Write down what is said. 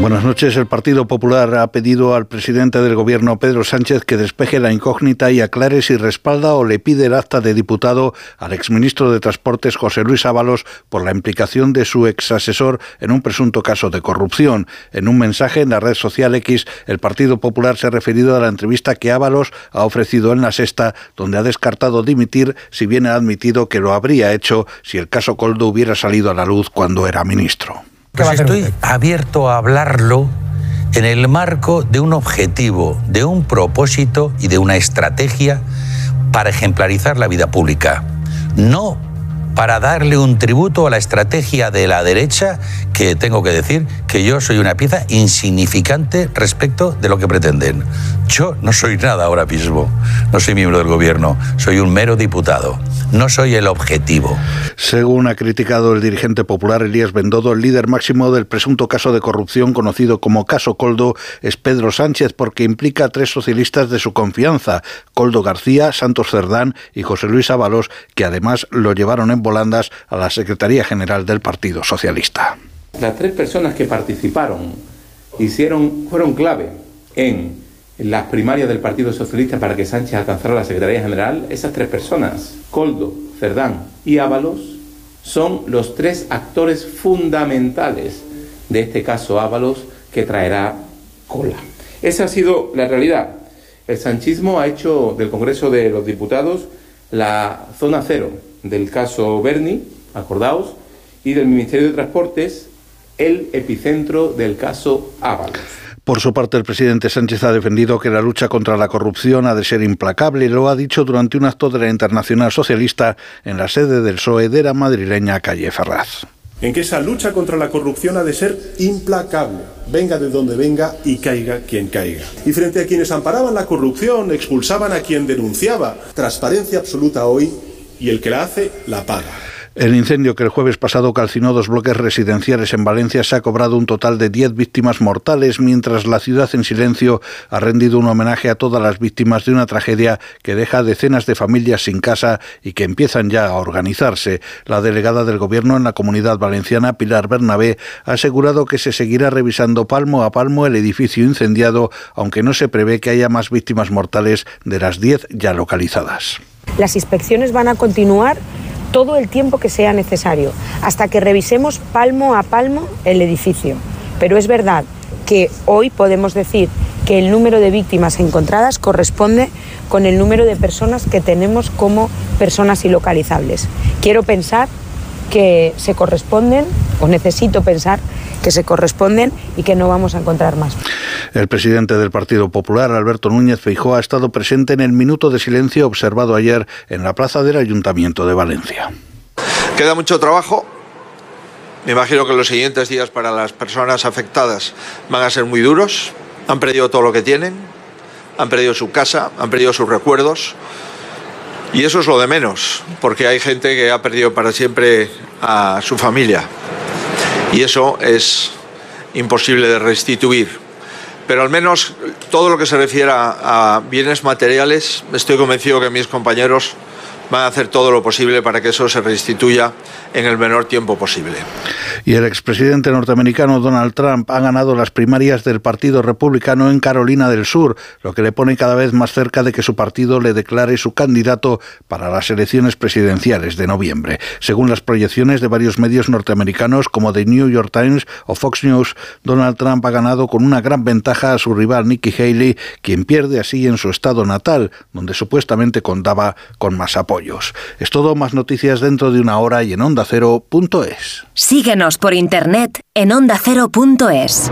Buenas noches. El Partido Popular ha pedido al presidente del Gobierno, Pedro Sánchez, que despeje la incógnita y aclare si respalda o le pide el acta de diputado al exministro de Transportes, José Luis Ábalos, por la implicación de su exasesor en un presunto caso de corrupción. En un mensaje en la red social X, el Partido Popular se ha referido a la entrevista que Ábalos ha ofrecido en la sexta, donde ha descartado dimitir, si bien ha admitido que lo habría hecho si el caso Coldo hubiera salido a la luz cuando era ministro. Pues estoy abierto a hablarlo en el marco de un objetivo, de un propósito y de una estrategia para ejemplarizar la vida pública. No para darle un tributo a la estrategia de la derecha, que tengo que decir que yo soy una pieza insignificante respecto de lo que pretenden. Yo no soy nada ahora mismo, no soy miembro del gobierno, soy un mero diputado, no soy el objetivo. Según ha criticado el dirigente popular Elías Bendodo, el líder máximo del presunto caso de corrupción conocido como caso Coldo es Pedro Sánchez porque implica a tres socialistas de su confianza, Coldo García, Santos Cerdán y José Luis Ábalos, que además lo llevaron en volandas a la Secretaría General del Partido Socialista. Las tres personas que participaron hicieron, fueron clave en las primarias del Partido Socialista para que Sánchez alcanzara la Secretaría General, esas tres personas, Coldo, Cerdán y Ábalos, son los tres actores fundamentales de este caso Ábalos que traerá cola. Esa ha sido la realidad. El sanchismo ha hecho del Congreso de los Diputados la zona cero del caso Berni, acordaos, y del Ministerio de Transportes el epicentro del caso Ábalos. Por su parte, el presidente Sánchez ha defendido que la lucha contra la corrupción ha de ser implacable y lo ha dicho durante un acto de la Internacional Socialista en la sede del PSOE de la madrileña calle Ferraz. En que esa lucha contra la corrupción ha de ser implacable, venga de donde venga y caiga quien caiga. Y frente a quienes amparaban la corrupción, expulsaban a quien denunciaba, transparencia absoluta hoy y el que la hace la paga. El incendio que el jueves pasado calcinó dos bloques residenciales en Valencia se ha cobrado un total de 10 víctimas mortales, mientras la ciudad en silencio ha rendido un homenaje a todas las víctimas de una tragedia que deja decenas de familias sin casa y que empiezan ya a organizarse. La delegada del Gobierno en la comunidad valenciana, Pilar Bernabé, ha asegurado que se seguirá revisando palmo a palmo el edificio incendiado, aunque no se prevé que haya más víctimas mortales de las 10 ya localizadas. Las inspecciones van a continuar todo el tiempo que sea necesario, hasta que revisemos palmo a palmo el edificio. Pero es verdad que hoy podemos decir que el número de víctimas encontradas corresponde con el número de personas que tenemos como personas ilocalizables. Quiero pensar que se corresponden, o necesito pensar que se corresponden y que no vamos a encontrar más. El presidente del Partido Popular, Alberto Núñez Feijó, ha estado presente en el minuto de silencio observado ayer en la plaza del Ayuntamiento de Valencia. Queda mucho trabajo. Me imagino que los siguientes días para las personas afectadas van a ser muy duros. Han perdido todo lo que tienen, han perdido su casa, han perdido sus recuerdos. Y eso es lo de menos, porque hay gente que ha perdido para siempre a su familia y eso es imposible de restituir. Pero al menos todo lo que se refiera a bienes materiales, estoy convencido que mis compañeros van a hacer todo lo posible para que eso se restituya en el menor tiempo posible. Y el expresidente norteamericano Donald Trump ha ganado las primarias del Partido Republicano en Carolina del Sur, lo que le pone cada vez más cerca de que su partido le declare su candidato para las elecciones presidenciales de noviembre. Según las proyecciones de varios medios norteamericanos como The New York Times o Fox News, Donald Trump ha ganado con una gran ventaja a su rival Nikki Haley, quien pierde así en su estado natal, donde supuestamente contaba con más apoyos. Es todo, más noticias dentro de una hora y en onda ondacero.es. Síguenos por internet en ondacero.es.